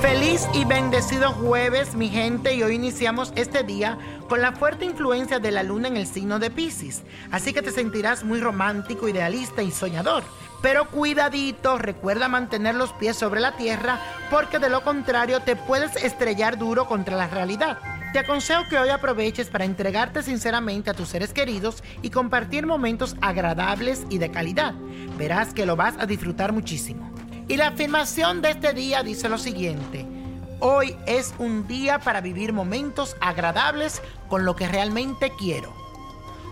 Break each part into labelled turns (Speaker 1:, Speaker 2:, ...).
Speaker 1: Feliz y bendecido jueves, mi gente, y hoy iniciamos este día con la fuerte influencia de la luna en el signo de Pisces. Así que te sentirás muy romántico, idealista y soñador. Pero cuidadito, recuerda mantener los pies sobre la tierra porque de lo contrario te puedes estrellar duro contra la realidad. Te aconsejo que hoy aproveches para entregarte sinceramente a tus seres queridos y compartir momentos agradables y de calidad. Verás que lo vas a disfrutar muchísimo. Y la afirmación de este día dice lo siguiente. Hoy es un día para vivir momentos agradables con lo que realmente quiero.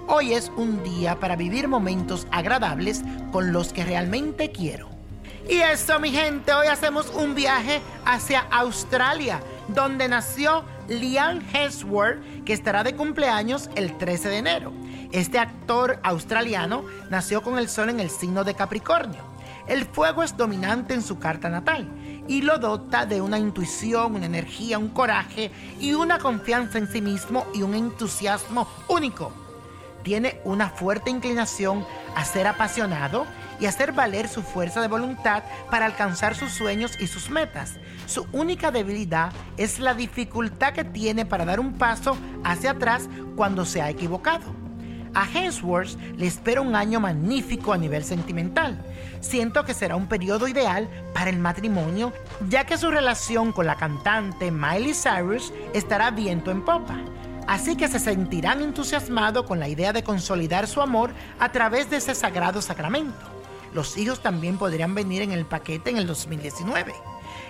Speaker 1: Hoy es un día para vivir momentos agradables con los que realmente quiero. Y eso, mi gente, hoy hacemos un viaje hacia Australia, donde nació Liam Hemsworth, que estará de cumpleaños el 13 de enero. Este actor australiano nació con el sol en el signo de Capricornio. El fuego es dominante en su carta natal y lo dota de una intuición, una energía, un coraje y una confianza en sí mismo y un entusiasmo único. Tiene una fuerte inclinación a ser apasionado y hacer valer su fuerza de voluntad para alcanzar sus sueños y sus metas. Su única debilidad es la dificultad que tiene para dar un paso hacia atrás cuando se ha equivocado. A Hemsworth le espera un año magnífico a nivel sentimental. Siento que será un periodo ideal para el matrimonio, ya que su relación con la cantante Miley Cyrus estará viento en popa. Así que se sentirán entusiasmados con la idea de consolidar su amor a través de ese sagrado sacramento. Los hijos también podrían venir en el paquete en el 2019.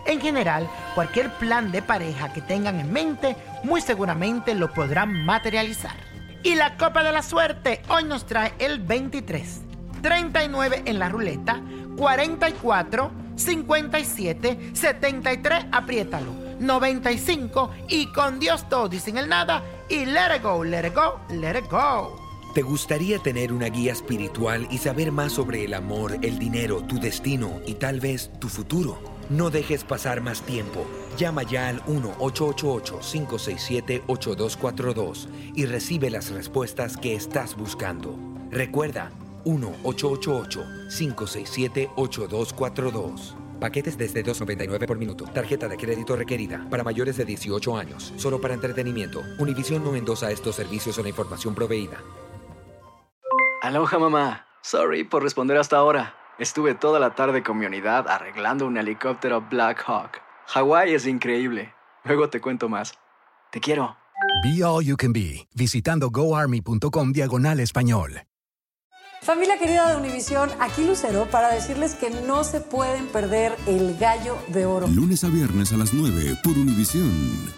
Speaker 1: En general, cualquier plan de pareja que tengan en mente, muy seguramente lo podrán materializar. Y la copa de la suerte hoy nos trae el 23, 39 en la ruleta, 44, 57, 73, apriétalo, 95 y con Dios todo y sin el nada y let it go, let it go, let it go.
Speaker 2: ¿Te gustaría tener una guía espiritual y saber más sobre el amor, el dinero, tu destino y tal vez tu futuro? No dejes pasar más tiempo. Llama ya al 1-888-567-8242 y recibe las respuestas que estás buscando. Recuerda, 1-888-567-8242. Paquetes desde 2.99 por minuto. Tarjeta de crédito requerida para mayores de 18 años. Solo para entretenimiento. Univision no endosa estos servicios o la información proveída.
Speaker 3: Aloha mamá. Sorry por responder hasta ahora. Estuve toda la tarde con mi unidad arreglando un helicóptero Black Hawk. Hawái es increíble. Luego te cuento más. Te quiero.
Speaker 4: Be All You Can Be, visitando goarmy.com diagonal español.
Speaker 5: Familia querida de Univisión, aquí Lucero para decirles que no se pueden perder el gallo de oro.
Speaker 6: Lunes a viernes a las 9 por Univisión.